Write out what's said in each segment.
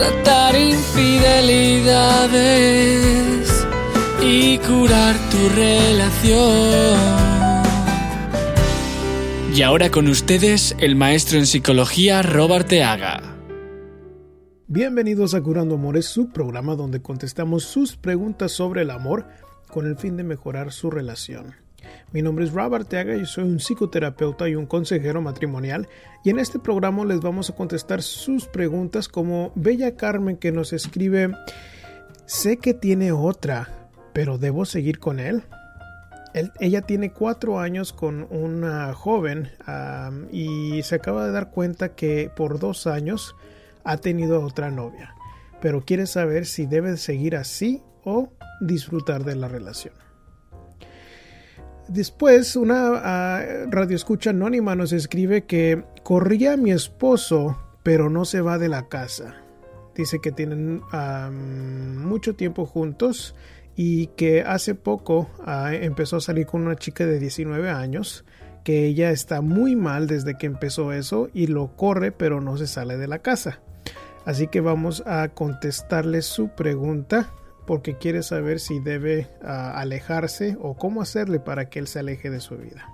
tratar infidelidades y curar tu relación. Y ahora con ustedes el maestro en psicología Robert Teaga. Bienvenidos a Curando Amores, su programa donde contestamos sus preguntas sobre el amor con el fin de mejorar su relación. Mi nombre es Robert Teaga y soy un psicoterapeuta y un consejero matrimonial y en este programa les vamos a contestar sus preguntas como Bella Carmen que nos escribe Sé que tiene otra, pero ¿debo seguir con él? ella tiene cuatro años con una joven y se acaba de dar cuenta que por dos años ha tenido otra novia, pero quiere saber si debe seguir así o disfrutar de la relación. Después, una uh, radioescucha anónima nos escribe que corría mi esposo, pero no se va de la casa. Dice que tienen mucho tiempo juntos y que hace poco ah, empezó a salir con una chica de 19 años, que ella está muy mal desde que empezó eso y lo corre, pero no se sale de la casa. Así que vamos a contestarle su pregunta porque quiere saber si debe ah, alejarse o cómo hacerle para que él se aleje de su vida.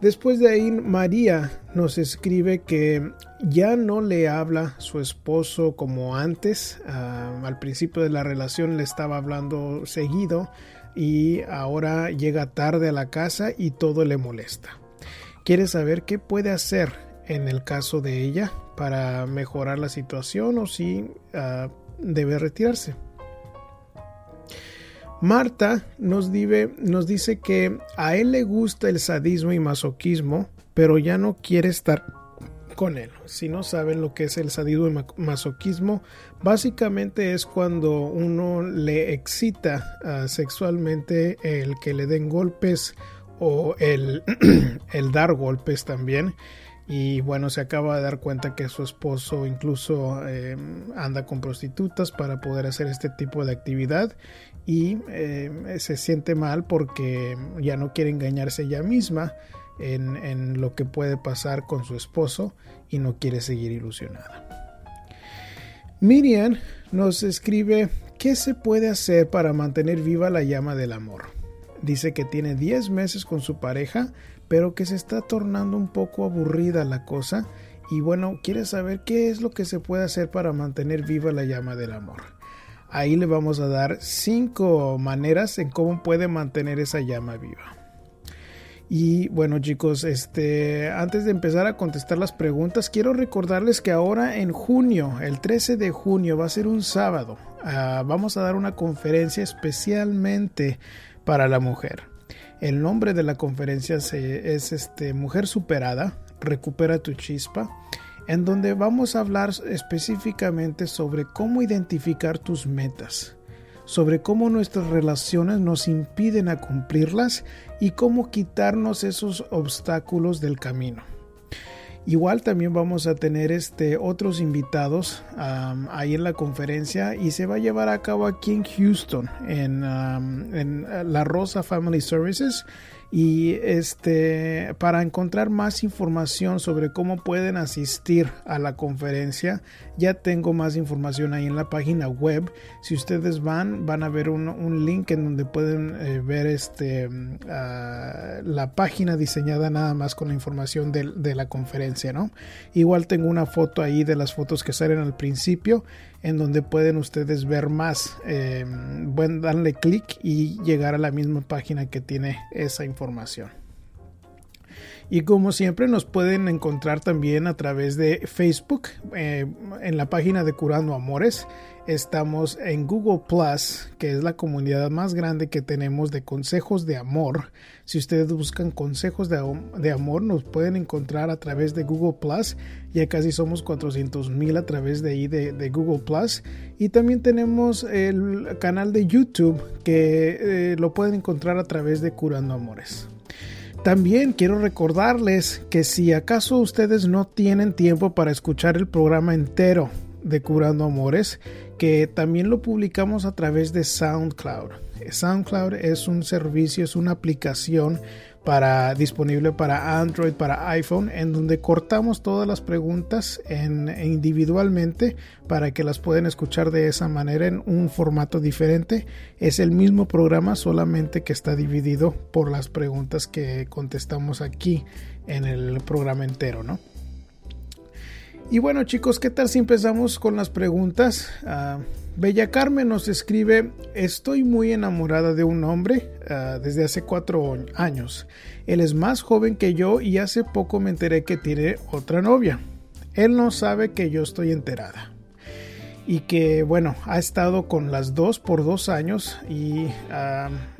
Después de ahí, María nos escribe que ya no le habla su esposo como antes. Ah, al principio de la relación le estaba hablando seguido y ahora llega tarde a la casa y todo le molesta. Quiere saber qué puede hacer en el caso de ella para mejorar la situación o si ah, debe retirarse. Marta nos, dice que a él le gusta el sadismo y masoquismo, pero ya no quiere estar con él. Si no saben lo que es el sadismo y masoquismo, básicamente es cuando uno le excita ah, sexualmente el que le den golpes o el, el dar golpes también y bueno, se acaba de dar cuenta que su esposo incluso em, anda con prostitutas para poder hacer este tipo de actividad y em, se siente mal porque ya no quiere engañarse ella misma en, en lo que puede pasar con su esposo y no quiere seguir ilusionada. Miriam nos escribe qué se puede hacer para mantener viva la llama del amor. Dice que tiene 10 meses con su pareja, pero que se está tornando un poco aburrida la cosa y bueno, quiere saber qué es lo que se puede hacer para mantener viva la llama del amor. Ahí le vamos a dar cinco maneras en cómo puede mantener esa llama viva. Y bueno chicos, este, antes de empezar a contestar las preguntas, quiero recordarles que ahora en junio, el 13 de junio, va a ser un sábado, ah, vamos a dar una conferencia especialmente para la mujer. El nombre de la conferencia es este, Mujer Superada, Recupera tu Chispa, en donde vamos a hablar específicamente sobre cómo identificar tus metas, sobre cómo nuestras relaciones nos impiden a cumplirlas y cómo quitarnos esos obstáculos del camino. Igual también vamos a tener este, otros invitados ahí en la conferencia y se va a llevar a cabo aquí en Houston, en, en La Rosa Family Services y este para encontrar más información sobre cómo pueden asistir a la conferencia ya tengo más información ahí en la página web. Si ustedes van van a ver un, link en donde pueden eh, ver este ah, la página diseñada nada más con la información de, la conferencia no igual tengo una foto ahí de las fotos que salen al principio en donde pueden ustedes ver más. Eh, pueden darle clic y llegar a la misma página que tiene esa información. Y como siempre nos pueden encontrar también a través de Facebook eh, en la página de Curando Amores. Estamos en Google Plus, que es la comunidad más grande que tenemos de consejos de amor. Si ustedes buscan consejos de, amor, nos pueden encontrar a través de Google Plus. Ya casi somos 400 mil a través de ahí de, Google Plus. Y también tenemos el canal de YouTube que eh, lo pueden encontrar a través de Curando Amores. También quiero recordarles que si acaso ustedes no tienen tiempo para escuchar el programa entero de Curando Amores, que también lo publicamos a través de SoundCloud. SoundCloud es un servicio, es una aplicación para, disponible para Android, para iPhone, en donde cortamos todas las preguntas en, individualmente para que las puedan escuchar de esa manera en un formato diferente. Es el mismo programa, solamente que está dividido por las preguntas que contestamos aquí en el programa entero, ¿no? Y bueno chicos, ¿qué tal si empezamos con las preguntas? Ah, Bella Carmen nos escribe, estoy muy enamorada de un hombre ah, desde hace cuatro años. Él es más joven que yo y hace poco me enteré que tiene otra novia. Él no sabe que yo estoy enterada y que bueno, ha estado con las dos por dos años y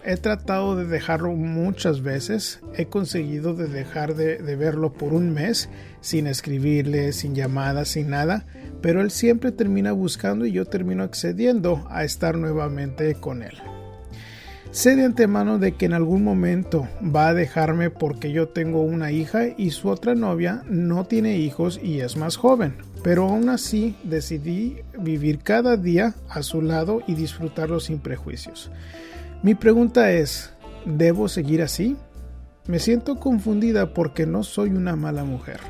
he tratado de dejarlo muchas veces, he conseguido de dejar de, de, verlo por un mes sin escribirle, sin llamadas, sin nada, pero él siempre termina buscando y yo termino accediendo a estar nuevamente con él. Sé de antemano de que en algún momento va a dejarme porque yo tengo una hija y su otra novia no tiene hijos y es más joven pero aún así decidí vivir cada día a su lado y disfrutarlo sin prejuicios. Mi pregunta es, ¿debo seguir así? Me siento confundida porque no soy una mala mujer.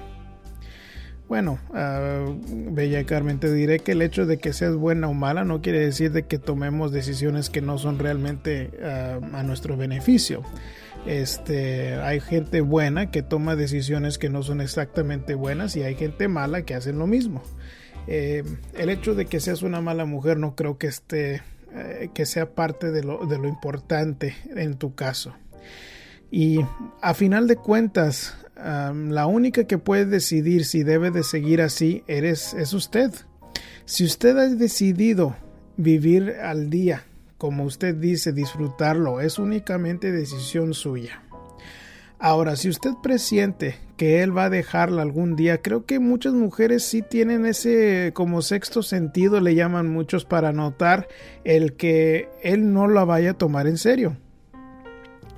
Bueno, ah, Bella Carmen, te diré que el hecho de que seas buena o mala no quiere decir de que tomemos decisiones que no son realmente ah, a nuestro beneficio. Este, hay gente buena que toma decisiones que no son exactamente buenas y hay gente mala que hacen lo mismo. Eh, el hecho de que seas una mala mujer no creo que esté, eh, que sea parte de lo, importante en tu caso. Y a final de cuentas, la única que puede decidir si debe de seguir así eres, es usted. Si usted ha decidido vivir al día como usted dice, disfrutarlo es únicamente decisión suya. Ahora, si usted presiente que él va a dejarla algún día, creo que muchas mujeres sí tienen ese como sexto sentido, le llaman muchos, para notar el que él no la vaya a tomar en serio.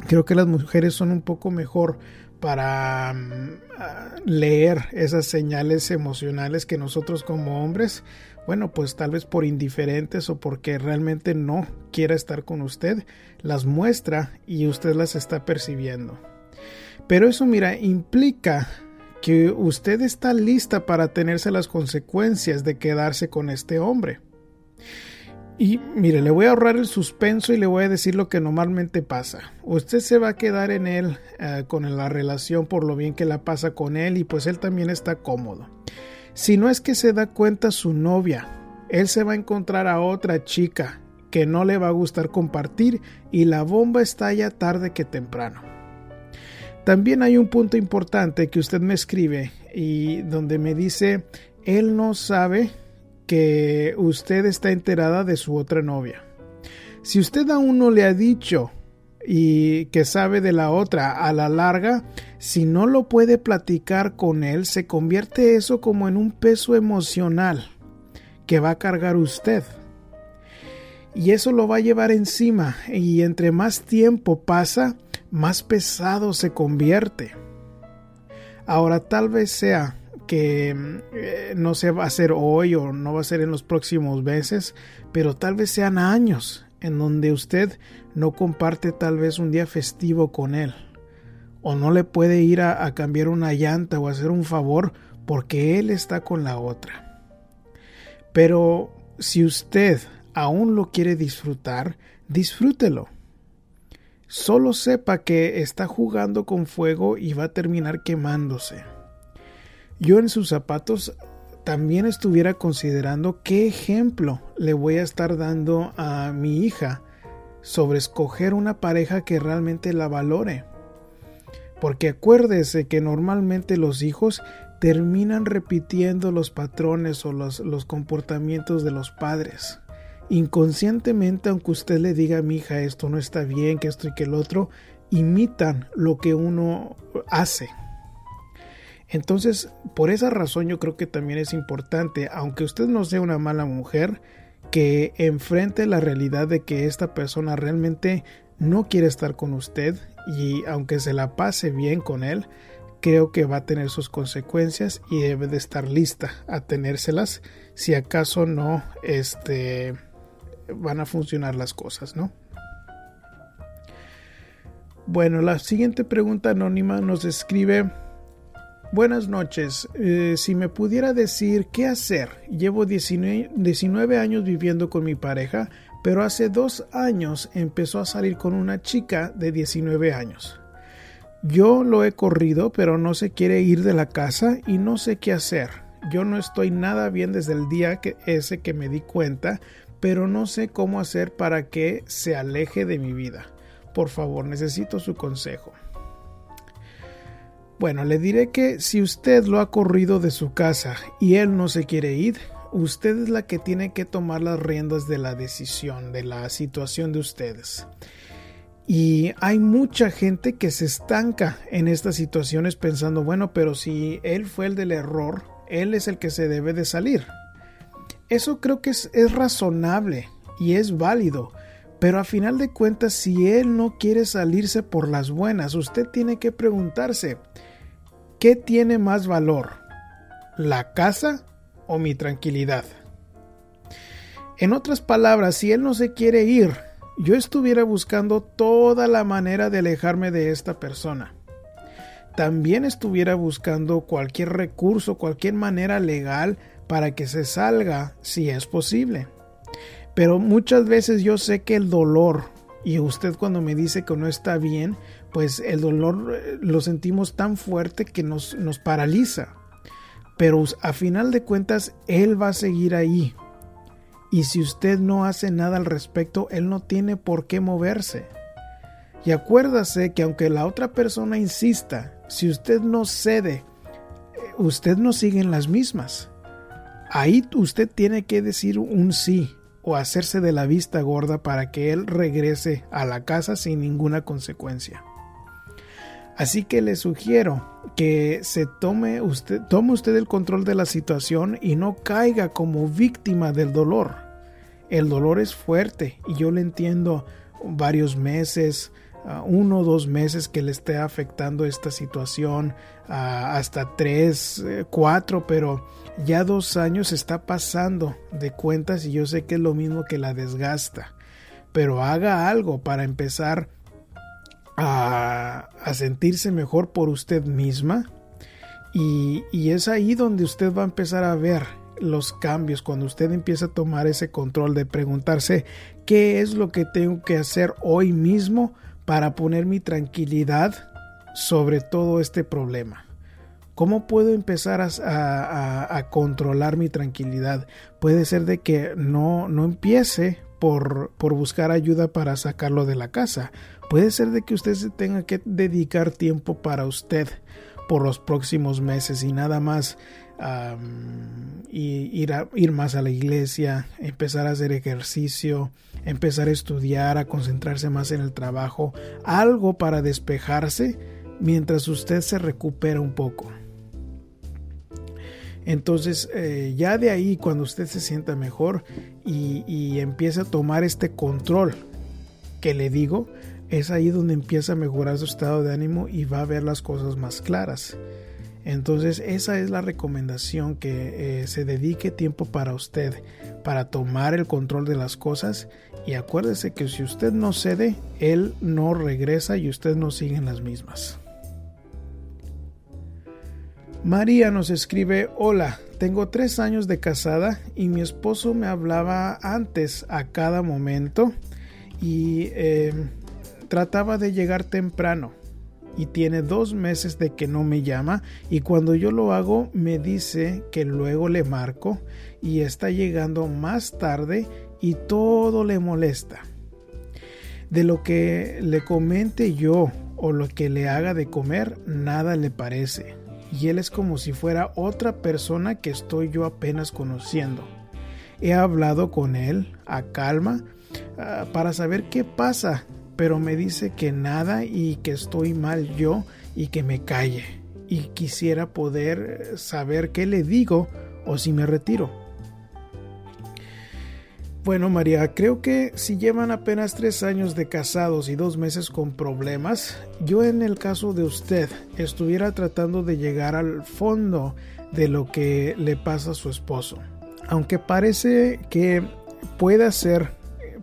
Creo que las mujeres son un poco mejor para mm, leer esas señales emocionales que nosotros como hombres bueno, pues tal vez por indiferentes o porque realmente no quiera estar con usted, las muestra y usted las está percibiendo. Pero eso, mira, implica que usted está lista para tenerse las consecuencias de quedarse con este hombre. Y mire, le voy a ahorrar el suspenso y le voy a decir lo que normalmente pasa. Usted se va a quedar en él eh, con la relación por lo bien que la pasa con él y pues él también está cómodo. Si no es que se da cuenta su novia, él se va a encontrar a otra chica que no le va a gustar compartir y la bomba estalla tarde que temprano. También hay un punto importante que usted me escribe y donde me dice, él no sabe que usted está enterada de su otra novia. Si usted aún no le ha dicho y que sabe de la otra a la larga, si no lo puede platicar con él, se convierte eso como en un peso emocional que va a cargar usted. Y eso lo va a llevar encima y entre más tiempo pasa, más pesado se convierte. Ahora tal vez sea que eh, no se va a hacer hoy o no va a ser en los próximos meses, pero tal vez sean años en donde usted no comparte tal vez un día festivo con él, o no le puede ir a, cambiar una llanta o hacer un favor porque él está con la otra. Pero si usted aún lo quiere disfrutar, disfrútelo. Solo sepa que está jugando con fuego y va a terminar quemándose. Yo en sus zapatos también estuviera considerando qué ejemplo le voy a estar dando a mi hija sobre escoger una pareja que realmente la valore. Porque acuérdese que normalmente los hijos terminan repitiendo los patrones o los, los comportamientos de los padres. Inconscientemente, aunque usted le diga a mi hija esto no está bien, que esto y que el otro, imitan lo que uno hace. Entonces, por esa razón yo creo que también es importante, aunque usted no sea una mala mujer, que enfrente la realidad de que esta persona realmente no quiere estar con usted y aunque se la pase bien con él, creo que va a tener sus consecuencias y debe de estar lista a tenérselas si acaso no este van a funcionar las cosas, ¿no? Bueno, la siguiente pregunta anónima nos escribe Buenas noches, eh, si me pudiera decir qué hacer, llevo 19, 19 años viviendo con mi pareja, pero hace dos años empezó a salir con una chica de 19 años. Yo lo he corrido, pero no se quiere ir de la casa y no sé qué hacer. Yo no estoy nada bien desde el día que ese que me di cuenta, pero no sé cómo hacer para que se aleje de mi vida. Por favor, necesito su consejo. Bueno, le diré que si usted lo ha corrido de su casa y él no se quiere ir, usted es la que tiene que tomar las riendas de la decisión, de la situación de ustedes. Y hay mucha gente que se estanca en estas situaciones pensando, bueno, pero si él fue el del error, él es el que se debe de salir. Eso creo que es, es razonable y es válido, pero a final de cuentas, si él no quiere salirse por las buenas, usted tiene que preguntarse, ¿qué tiene más valor? ¿La casa o mi tranquilidad? En otras palabras, si él no se quiere ir, yo estuviera buscando toda la manera de alejarme de esta persona. También estuviera buscando cualquier recurso, cualquier manera legal para que se salga si es posible. Pero muchas veces yo sé que el dolor, y usted cuando me dice que no está bien, pues el dolor eh, lo sentimos tan fuerte que nos, nos paraliza. Pero a final de cuentas, Él va a seguir ahí, y si usted no hace nada al respecto, él no tiene por qué moverse. Y acuérdase que aunque la otra persona insista, si usted no cede, eh, usted no sigue en las mismas. Ahí usted tiene que decir un sí o hacerse de la vista gorda para que él regrese a la casa sin ninguna consecuencia. Así que le sugiero que se tome usted, tome usted el control de la situación y no caiga como víctima del dolor. El dolor es fuerte y yo le entiendo varios meses, uh, uno o dos meses que le esté afectando esta situación, uh, hasta tres, eh, cuatro, pero ya dos años está pasando de cuentas y yo sé que es lo mismo que la desgasta. Pero haga algo para empezar a, sentirse mejor por usted misma. Y, es ahí donde usted va a empezar a ver los cambios, cuando usted empieza a tomar ese control de preguntarse qué es lo que tengo que hacer hoy mismo para poner mi tranquilidad sobre todo este problema. ¿Cómo puedo empezar a, a, a, controlar mi tranquilidad? Puede ser de que no, no empiece por, por buscar ayuda para sacarlo de la casa. Puede ser de que usted se tenga que dedicar tiempo para usted por los próximos meses y nada más ir, ir más a la iglesia, empezar a hacer ejercicio, empezar a estudiar, a concentrarse más en el trabajo, algo para despejarse mientras usted se recupera un poco. Entonces, eh, ya de ahí, cuando usted se sienta mejor y, y empieza a tomar este control que le digo, es ahí donde empieza a mejorar su estado de ánimo y va a ver las cosas más claras. Entonces esa es la recomendación que eh, se dedique tiempo para usted, para tomar el control de las cosas y acuérdese que si usted no cede, él no regresa y usted no sigue en las mismas. María nos escribe, hola, tengo tres años de casada y mi esposo me hablaba antes a cada momento y eh, trataba de llegar temprano y tiene dos meses de que no me llama y cuando yo lo hago me dice que luego le marco y está llegando más tarde y todo le molesta. De lo que le comente yo o lo que le haga de comer, nada le parece. Y él es como si fuera otra persona que estoy yo apenas conociendo. He hablado con él a calma ah, para saber qué pasa, pero me dice que nada y que estoy mal yo y que me calle. Y quisiera poder saber qué le digo o si me retiro. Bueno, María, creo que si llevan apenas tres años de casados y dos meses con problemas, yo en el caso de usted estuviera tratando de llegar al fondo de lo que le pasa a su esposo. Aunque parece que pueda ser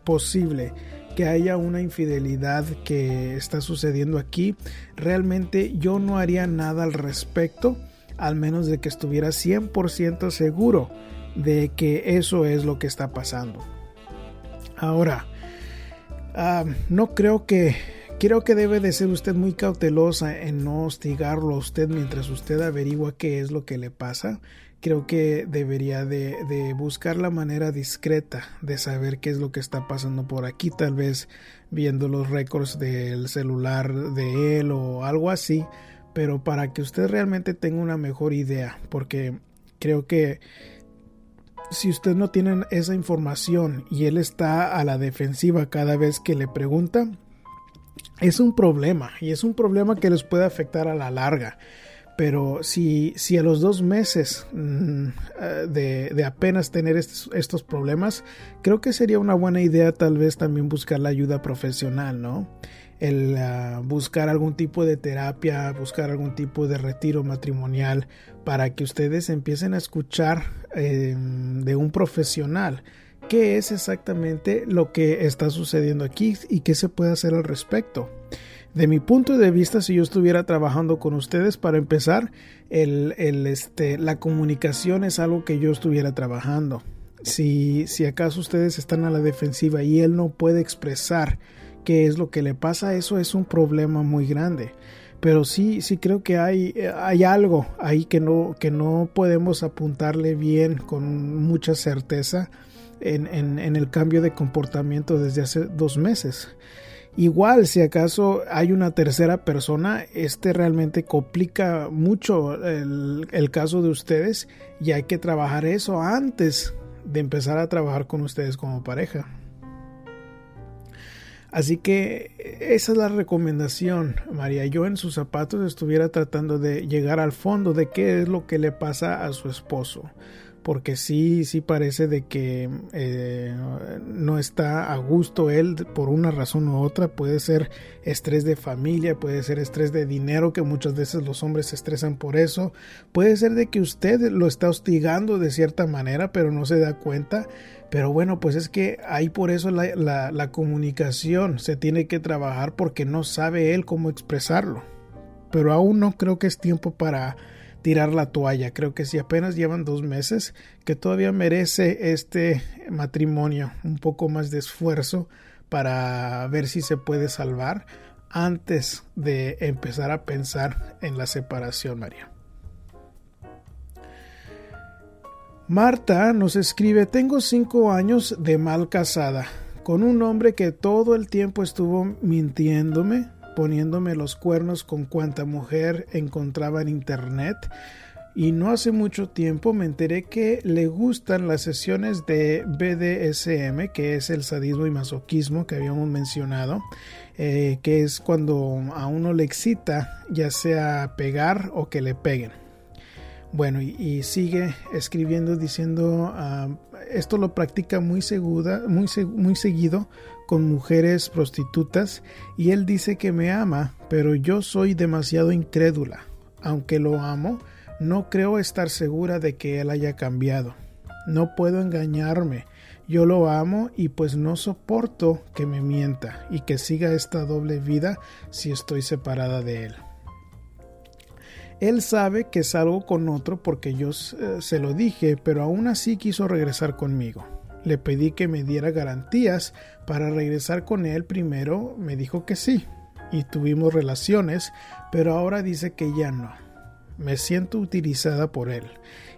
posible que haya una infidelidad que está sucediendo aquí, realmente yo no haría nada al respecto, al menos de que estuviera 100% seguro de que eso es lo que está pasando. Ahora, ah, no creo que creo que debe de ser usted muy cautelosa en no hostigarlo a usted mientras usted averigua qué es lo que le pasa. Creo que debería de, de, buscar la manera discreta de saber qué es lo que está pasando por aquí, tal vez viendo los récords del celular de él o algo así, pero para que usted realmente tenga una mejor idea, porque creo que si usted no tiene esa información y él está a la defensiva cada vez que le pregunta, es un problema y es un problema que les puede afectar a la larga. Pero si, si a los dos meses mm, eh, de, de, apenas tener estos, estos, problemas, creo que sería una buena idea tal vez también buscar la ayuda profesional, ¿no? El uh, buscar algún tipo de terapia, buscar algún tipo de retiro matrimonial para que ustedes empiecen a escuchar eh, de un profesional qué es exactamente lo que está sucediendo aquí y qué se puede hacer al respecto. De mi punto de vista, si yo estuviera trabajando con ustedes, para empezar, el, el, este, la comunicación es algo que yo estuviera trabajando. Si, si acaso ustedes están a la defensiva y él no puede expresar qué es lo que le pasa, eso es un problema muy grande. Pero sí, sí creo que hay, hay algo ahí que no, que no podemos apuntarle bien con mucha certeza en, en, en el cambio de comportamiento desde hace dos meses. Igual, si acaso hay una tercera persona, este realmente complica mucho el, el, caso de ustedes y hay que trabajar eso antes de empezar a trabajar con ustedes como pareja. Así que esa es la recomendación, María. Yo en sus zapatos estuviera tratando de llegar al fondo de qué es lo que le pasa a su esposo porque sí, sí parece de que eh, no está a gusto él por una razón u otra. Puede ser estrés de familia, puede ser estrés de dinero, que muchas veces los hombres se estresan por eso. Puede ser de que usted lo está hostigando de cierta manera, pero no se da cuenta. Pero bueno, pues es que ahí por eso la, la, comunicación se tiene que trabajar porque no sabe él cómo expresarlo. Pero aún no creo que es tiempo para tirar la toalla. Creo que si apenas llevan dos meses, que todavía merece este matrimonio un poco más de esfuerzo para ver si se puede salvar antes de empezar a pensar en la separación, María. Marta nos escribe, tengo cinco años de mal casada, con un hombre que todo el tiempo estuvo mintiéndome, poniéndome los cuernos con cuanta mujer encontraba en internet. Y no hace mucho tiempo me enteré que le gustan las sesiones de BDSM, que es el sadismo y masoquismo que habíamos mencionado, eh, que es cuando a uno le excita ya sea pegar o que le peguen. Bueno, y, sigue escribiendo diciendo, uh, esto lo practica muy, segura, muy, muy seguido con mujeres prostitutas y él dice que me ama, pero yo soy demasiado incrédula. Aunque lo amo, no creo estar segura de que él haya cambiado. No puedo engañarme. Yo lo amo y pues no soporto que me mienta y que siga esta doble vida si estoy separada de él. Él sabe que salgo con otro porque yo eh, se lo dije, pero aún así quiso regresar conmigo. Le pedí que me diera garantías para regresar con él primero, me dijo que sí, y tuvimos relaciones, pero ahora dice que ya no. Me siento utilizada por él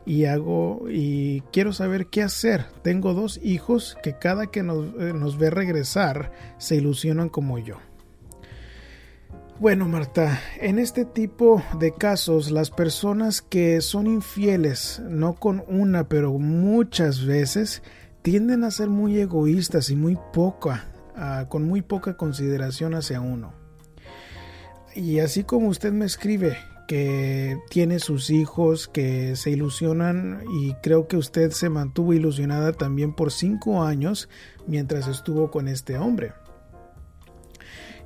y hago y quiero saber qué hacer. Tengo dos hijos que cada que nos, eh, nos ve regresar se ilusionan como yo. Bueno, Marta, en este tipo de casos, las personas que son infieles, no con una, pero muchas veces, tienden a ser muy egoístas y muy poca, uh, con muy poca consideración hacia uno. Y así como usted me escribe que tiene sus hijos que se ilusionan y creo que usted se mantuvo ilusionada también por cinco años mientras estuvo con este hombre.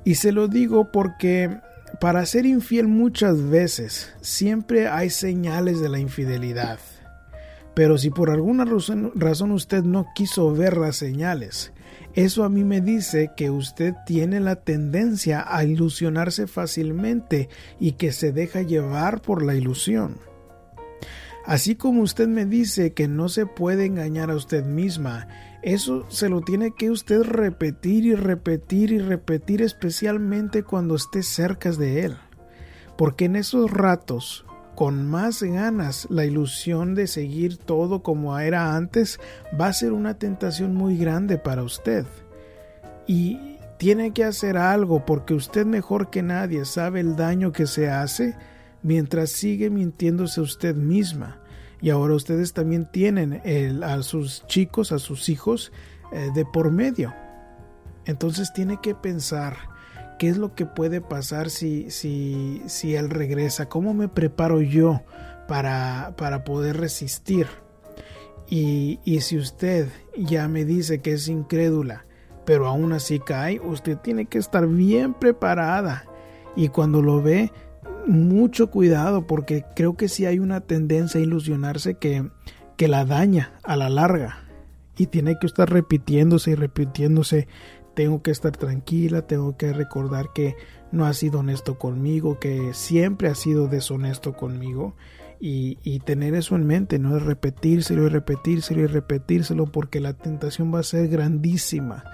Y se lo digo porque para ser infiel muchas veces siempre hay señales de la infidelidad. Pero si por alguna razón, usted no quiso ver las señales, eso a mí me dice que usted tiene la tendencia a ilusionarse fácilmente y que se deja llevar por la ilusión. Así como usted me dice que no se puede engañar a usted misma, eso se lo tiene que usted repetir y repetir y repetir especialmente cuando esté cerca de él. Porque en esos ratos, con más ganas, la ilusión de seguir todo como era antes va a ser una tentación muy grande para usted. Y tiene que hacer algo porque usted mejor que nadie sabe el daño que se hace mientras sigue mintiéndose usted misma. Y ahora ustedes también tienen a sus chicos, a sus hijos eh, de por medio. Entonces tiene que pensar qué es lo que puede pasar si, si, si él regresa, cómo me preparo yo para, para poder resistir. Y, y si usted ya me dice que es incrédula, pero aún así cae, usted tiene que estar bien preparada. Y cuando lo ve, mucho cuidado porque creo que si hay una tendencia a ilusionarse que, que la daña a la larga. Y tiene que estar repitiéndose y repitiéndose. Tengo que estar tranquila, tengo que recordar que no ha sido honesto conmigo, que siempre ha sido deshonesto conmigo. Y, y, tener eso en mente, no es repetírselo y repetírselo y repetírselo porque la tentación va a ser grandísima.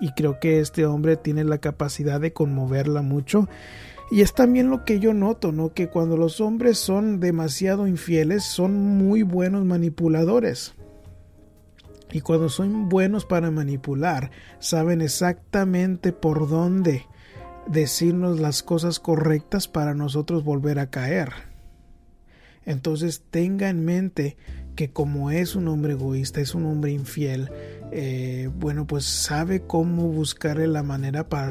Y creo que este hombre tiene la capacidad de conmoverla mucho y es también lo que yo noto, ¿no? Que cuando los hombres son demasiado infieles, son muy buenos manipuladores. Y cuando son buenos para manipular, saben exactamente por dónde decirnos las cosas correctas para nosotros volver a caer. Entonces tenga en mente que como es un hombre egoísta, es un hombre infiel, eh, bueno, pues sabe cómo buscarle la manera para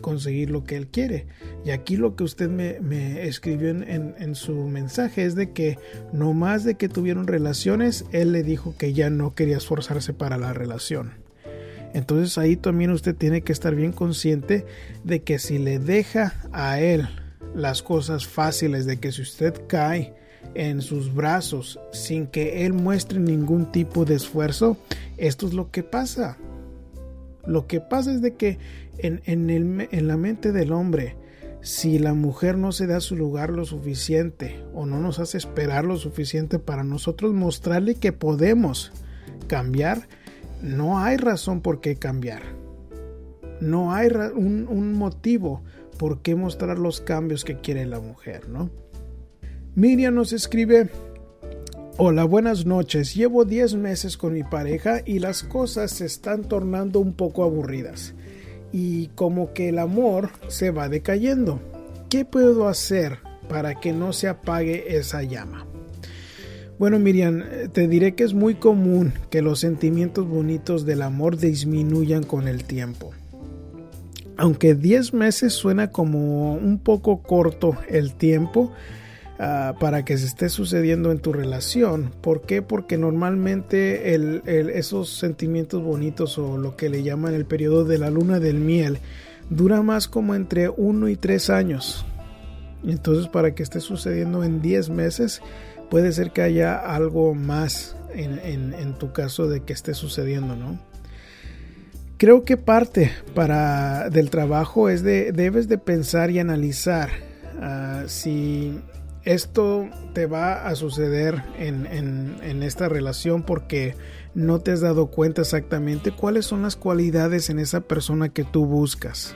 conseguir lo que él quiere. Y aquí lo que usted me, escribió en, su mensaje es de que no más de que tuvieron relaciones, él le dijo que ya no quería esforzarse para la relación. Entonces ahí también usted tiene que estar bien consciente de que si le deja a él las cosas fáciles, de que si usted cae, en sus brazos sin que él muestre ningún tipo de esfuerzo, esto es lo que pasa. Lo que pasa es de que en, en, la mente del hombre, si la mujer no se da su lugar lo suficiente o no nos hace esperar lo suficiente para nosotros mostrarle que podemos cambiar, no hay razón por qué cambiar. No hay un, un motivo por qué mostrar los cambios que quiere la mujer, ¿no? Miriam nos escribe, Hola, buenas noches. Llevo 10 meses con mi pareja y las cosas se están tornando un poco aburridas. Y como que el amor se va decayendo. ¿Qué puedo hacer para que no se apague esa llama? Bueno, Miriam, te diré que es muy común que los sentimientos bonitos del amor disminuyan con el tiempo. Aunque 10 meses suena como un poco corto el tiempo, Ah, para que se esté sucediendo en tu relación. ¿Por qué? Porque normalmente esos sentimientos bonitos o lo que le llaman el periodo de la luna del miel dura más como entre uno y tres años. Entonces para que esté sucediendo en 10 meses puede ser que haya algo más en, tu caso de que esté sucediendo, ¿no? Creo que parte para del trabajo es de debes de pensar y analizar ah, si esto te va a suceder en, esta relación porque no te has dado cuenta exactamente cuáles son las cualidades en esa persona que tú buscas.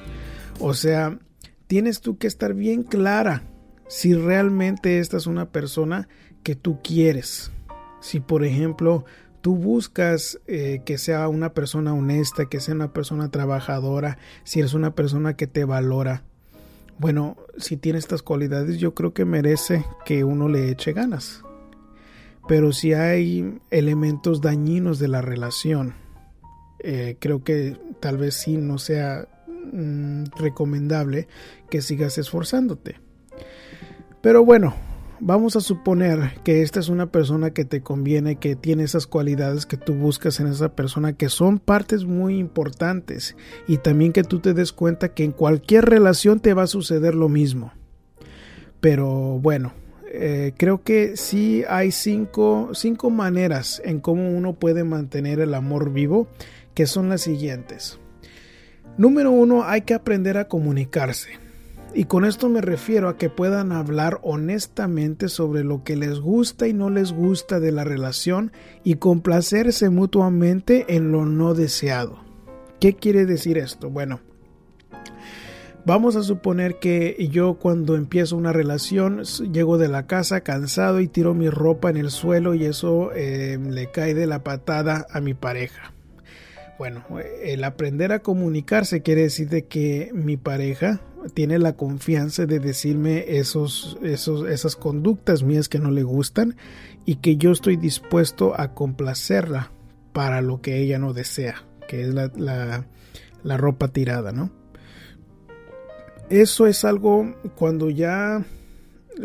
O sea, tienes tú que estar bien clara si realmente esta es una persona que tú quieres. Si por ejemplo tú buscas eh, que sea una persona honesta, que sea una persona trabajadora, si eres una persona que te valora, bueno, si tiene estas cualidades yo creo que merece que uno le eche ganas. Pero si hay elementos dañinos de la relación, eh, creo que tal vez sí no sea mm, recomendable que sigas esforzándote. Pero bueno, vamos a suponer que esta es una persona que te conviene, que tiene esas cualidades que tú buscas en esa persona, que son partes muy importantes y también que tú te des cuenta que en cualquier relación te va a suceder lo mismo. Pero bueno, eh, creo que sí hay cinco, cinco maneras en cómo uno puede mantener el amor vivo, que son las siguientes. Número uno, hay que aprender a comunicarse. Y con esto me refiero a que puedan hablar honestamente sobre lo que les gusta y no les gusta de la relación y complacerse mutuamente en lo no deseado. ¿Qué quiere decir esto? Bueno, vamos a suponer que yo cuando empiezo una relación llego de la casa cansado y tiro mi ropa en el suelo y eso eh, le cae de la patada a mi pareja. Bueno, el aprender a comunicarse quiere decir de que mi pareja tiene la confianza de decirme esos, esos, esas conductas mías que no le gustan y que yo estoy dispuesto a complacerla para lo que ella no desea, que es la, la, la ropa tirada, ¿no? Eso es algo cuando ya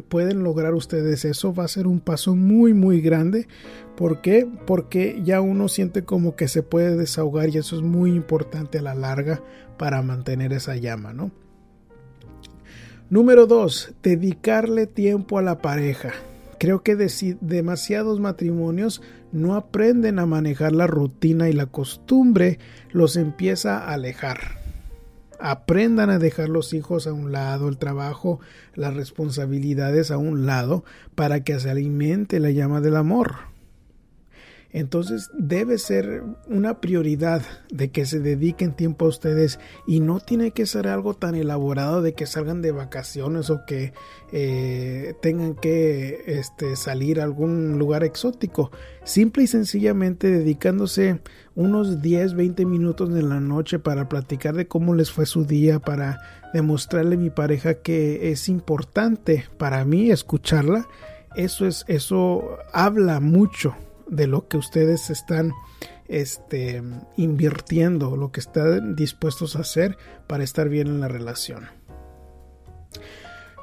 pueden lograr ustedes eso, va a ser un paso muy muy grande. ¿Por qué? Porque ya uno siente como que se puede desahogar y eso es muy importante a la larga para mantener esa llama, ¿no? Número 2. Dedicarle tiempo a la pareja. Creo que demasiados matrimonios no aprenden a manejar la rutina y la costumbre los empieza a alejar aprendan a dejar los hijos a un lado, el trabajo, las responsabilidades a un lado, para que se alimente la llama del amor. Entonces debe ser una prioridad de que se dediquen tiempo a ustedes y no tiene que ser algo tan elaborado de que salgan de vacaciones o que eh, tengan que este, salir a algún lugar exótico. Simple y sencillamente dedicándose unos 10, 20 minutos en la noche para platicar de cómo les fue su día, para demostrarle a mi pareja que es importante para mí escucharla. Eso es, eso habla mucho de lo que ustedes están este, invirtiendo, lo que están dispuestos a hacer para estar bien en la relación.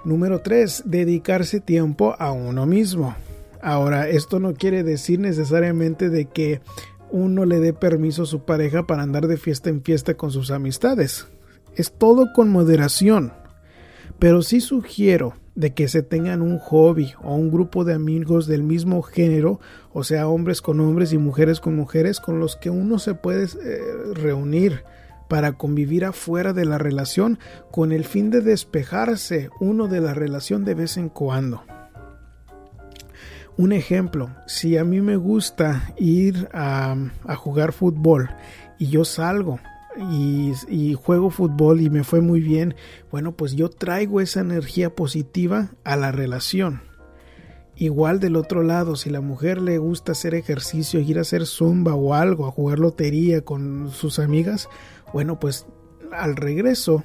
Número 3. Dedicarse tiempo a uno mismo. Ahora, esto no quiere decir necesariamente de que uno le dé permiso a su pareja para andar de fiesta en fiesta con sus amistades. Es todo con moderación. Pero sí sugiero de que se tengan un hobby o un grupo de amigos del mismo género, o sea, hombres con hombres y mujeres con mujeres, con los que uno se puede eh, reunir para convivir afuera de la relación con el fin de despejarse uno de la relación de vez en cuando. Un ejemplo, si a mí me gusta ir a, a jugar fútbol y yo salgo y, juego fútbol y me fue muy bien, bueno, pues yo traigo esa energía positiva a la relación. Igual del otro lado, si la mujer le gusta hacer ejercicio, ir a hacer zumba o algo, a jugar lotería con sus amigas, bueno, pues al regreso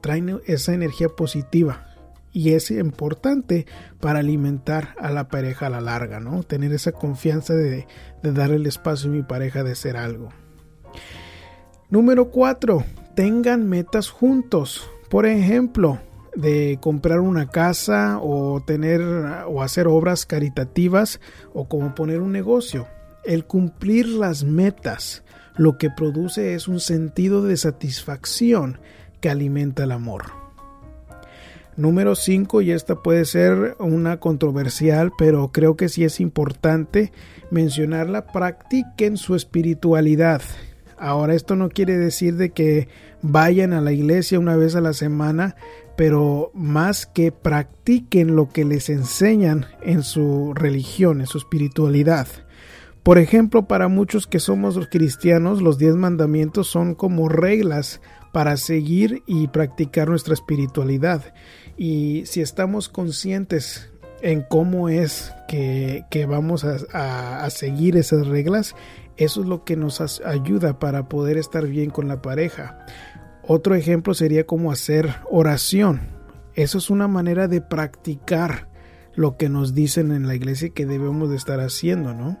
traen esa energía positiva y es importante para alimentar a la pareja a la larga, ¿no? Tener esa confianza de, de dar el espacio a mi pareja de hacer algo. Número 4. Tengan metas juntos. Por ejemplo, de comprar una casa o tener o hacer obras caritativas o como poner un negocio. El cumplir las metas lo que produce es un sentido de satisfacción que alimenta el amor. Número 5, y esta puede ser una controversial, pero creo que sí es importante mencionarla, practiquen su espiritualidad. Ahora esto no quiere decir de que vayan a la iglesia una vez a la semana, pero más que practiquen lo que les enseñan en su religión, en su espiritualidad. Por ejemplo, para muchos que somos cristianos, los diez mandamientos son como reglas para seguir y practicar nuestra espiritualidad. Y si estamos conscientes en cómo es que, vamos a seguir esas reglas, eso es lo que nos ayuda para poder estar bien con la pareja. Otro ejemplo sería como hacer oración. Eso es una manera de practicar lo que nos dicen en la iglesia que debemos de estar haciendo, ¿no?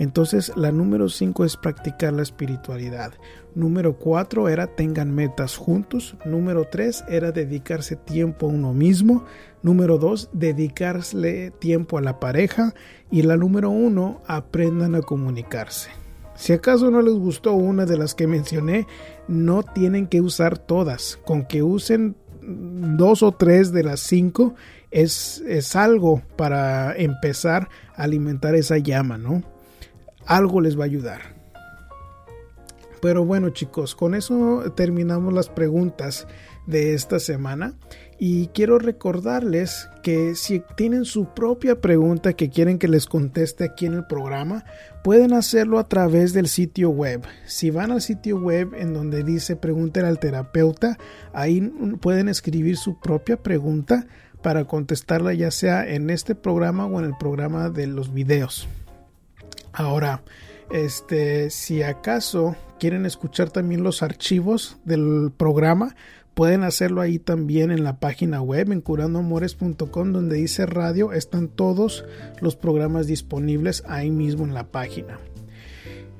Entonces la número 5 es practicar la espiritualidad. Número 4 era tengan metas juntos. Número 3 era dedicarse tiempo a uno mismo. Número 2 dedicarle tiempo a la pareja. Y la número 1 aprendan a comunicarse. Si acaso no les gustó una de las que mencioné, no tienen que usar todas. Con que usen dos o tres de las cinco es, es algo para empezar a alimentar esa llama, ¿no? Algo les va a ayudar. Pero bueno chicos, con eso terminamos las preguntas de esta semana y quiero recordarles que si tienen su propia pregunta que quieren que les conteste aquí en el programa, pueden hacerlo a través del sitio web. Si van al sitio web en donde dice pregúntale al terapeuta, ahí pueden escribir su propia pregunta para contestarla ya sea en este programa o en el programa de los videos. Ahora, este, si acaso quieren escuchar también los archivos del programa, Pueden hacerlo ahí también en la página web en curandoamores.com donde dice radio. Están todos los programas disponibles ahí mismo en la página.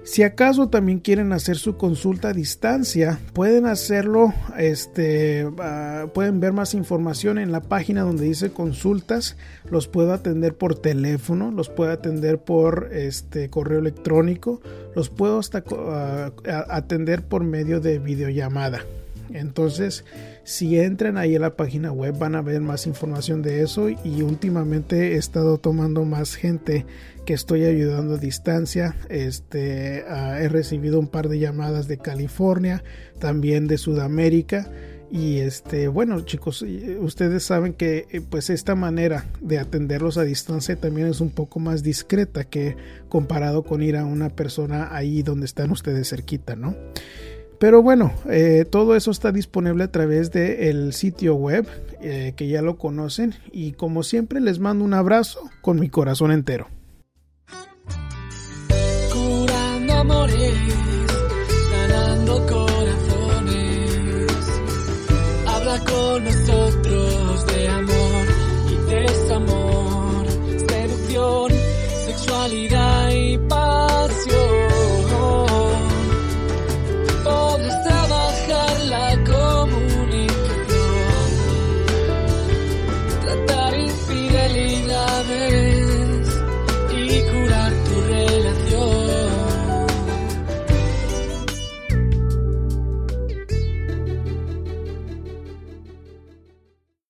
Si acaso también quieren hacer su consulta a distancia, pueden hacerlo, este, ah, pueden ver más información en la página donde dice consultas, los puedo atender por teléfono, los puedo atender por este correo electrónico, los puedo hasta ah, atender por medio de videollamada. Entonces, si entran ahí a la página web van a ver más información de eso y últimamente he estado tomando más gente que estoy ayudando a distancia. Este, he recibido un par de llamadas de California, también de Sudamérica. Y este, bueno, chicos, ustedes saben que eh, pues esta manera de atenderlos a distancia también es un poco más discreta que comparado con ir a una persona ahí donde están ustedes cerquita, ¿no? Pero bueno, eh, todo eso está disponible a través del sitio web, eh, que ya lo conocen. Y como siempre, les mando un abrazo con mi corazón entero.